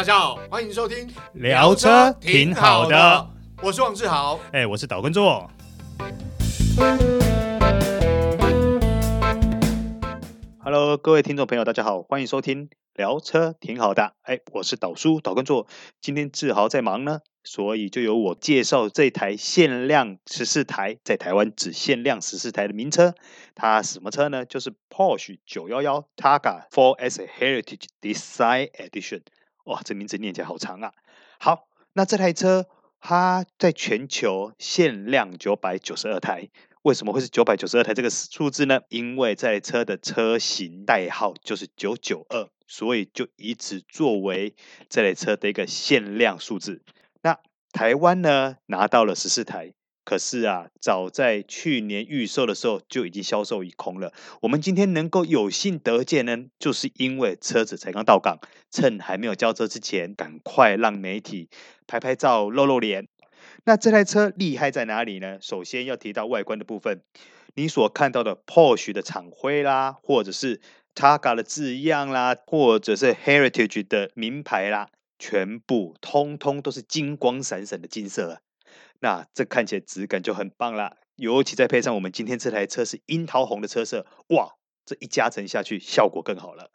大家好，欢迎收听聊车挺好的，我是王志豪，哎，我是岛根座。Hello，各位听众朋友，大家好，欢迎收听聊车挺好的，哎，我是导叔导根座。今天志豪在忙呢，所以就由我介绍这台限量十四台，在台湾只限量十四台的名车。它什么车呢？就是 Porsche 911 Targa 4S Heritage Design Edition。哇，这名字念起来好长啊！好，那这台车它在全球限量九百九十二台，为什么会是九百九十二台这个数字呢？因为这台车的车型代号就是九九二，所以就以此作为这台车的一个限量数字。那台湾呢，拿到了十四台。可是啊，早在去年预售的时候就已经销售一空了。我们今天能够有幸得见呢，就是因为车子才刚到港，趁还没有交车之前，赶快让媒体拍拍照、露露脸。那这台车厉害在哪里呢？首先要提到外观的部分，你所看到的 Porsche 的厂徽啦，或者是 Targa 的字样啦，或者是 Heritage 的名牌啦，全部通通都是金光闪闪的金色啊。那这看起来质感就很棒啦，尤其再配上我们今天这台车是樱桃红的车色，哇，这一加成下去效果更好了。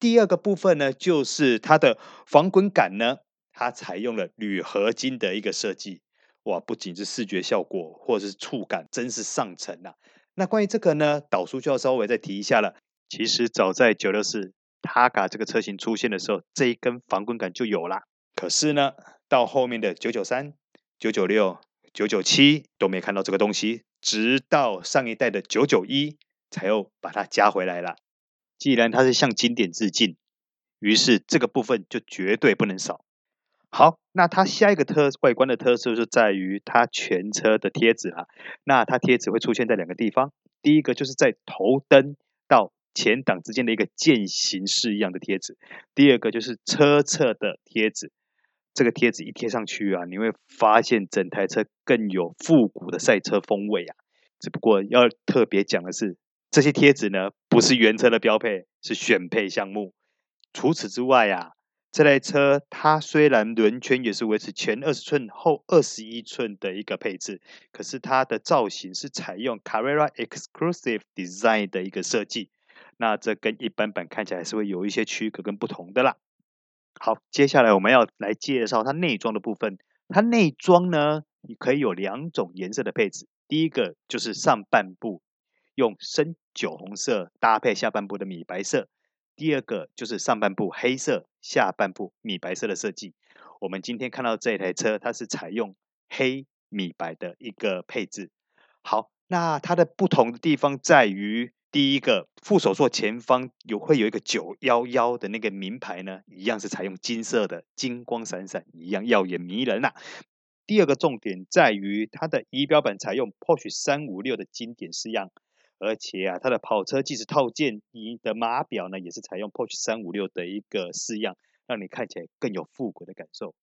第二个部分呢，就是它的防滚杆呢，它采用了铝合金的一个设计，哇，不仅是视觉效果，或者是触感，真是上乘啊。那关于这个呢，导叔就要稍微再提一下了。其实早在九六四 Targa 这个车型出现的时候，这一根防滚杆就有啦。可是呢，到后面的九九三、九九六。九九七都没看到这个东西，直到上一代的九九一才又把它加回来了。既然它是向经典致敬，于是这个部分就绝对不能少。好，那它下一个特外观的特色就在于它全车的贴纸啊。那它贴纸会出现在两个地方，第一个就是在头灯到前挡之间的一个渐行式一样的贴纸，第二个就是车侧的贴纸。这个贴纸一贴上去啊，你会发现整台车更有复古的赛车风味啊。只不过要特别讲的是，这些贴纸呢不是原车的标配，是选配项目。除此之外啊，这台车它虽然轮圈也是维持前二十寸后二十一寸的一个配置，可是它的造型是采用 Carrera Exclusive Design 的一个设计。那这跟一般版看起来是会有一些区隔跟不同的啦。好，接下来我们要来介绍它内装的部分。它内装呢，你可以有两种颜色的配置。第一个就是上半部用深酒红色搭配下半部的米白色；第二个就是上半部黑色，下半部米白色的设计。我们今天看到这台车，它是采用黑米白的一个配置。好，那它的不同的地方在于。第一个副手座前方有会有一个九幺幺的那个名牌呢，一样是采用金色的，金光闪闪，一样耀眼迷人呐、第二个重点在于它的仪表板采用 Porsche 三五六的经典式样，而且啊，它的跑车计时套件仪的码表呢，也是采用 Porsche 三五六的一个式样，让你看起来更有复古的感受。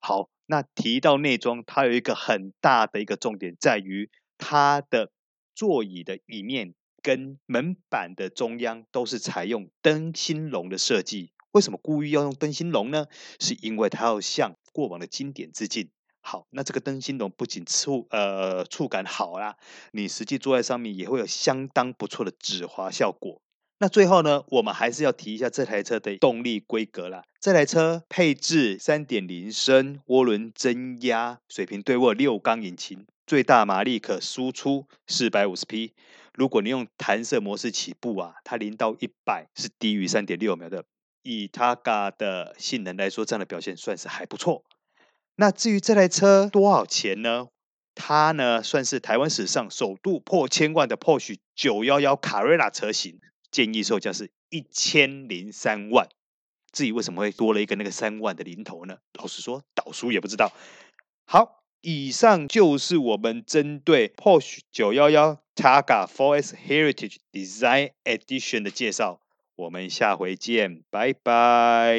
好，那提到内装，它有一个很大的一个重点在于它的座椅的椅面。跟门板的中央都是采用灯芯龙的设计。为什么故意要用灯芯龙呢？是因为它要向过往的经典致敬。好，那这个灯芯龙不仅触呃触感好啦，你实际坐在上面也会有相当不错的止滑效果。那最后呢，我们还是要提一下这台车的动力规格啦。这台车配置三点零升涡轮增压水平对卧六缸引擎，最大马力可输出四百五十匹。如果你用弹射模式起步啊，它零到一百是低于三点六秒的。以 Targa 的性能来说，这样的表现算是还不错。那至于这台车多少钱呢？它呢算是台湾史上首度破千万的 Porsche 911 Carrera 车型，建议售价是一千零三万。至于为什么会多了一个那个三万的零头呢？老实说，岛叔也不知道。好。以上就是我们针对 Porsche 911 Targa 4S Heritage Design Edition 的介绍，我们下回见，拜拜。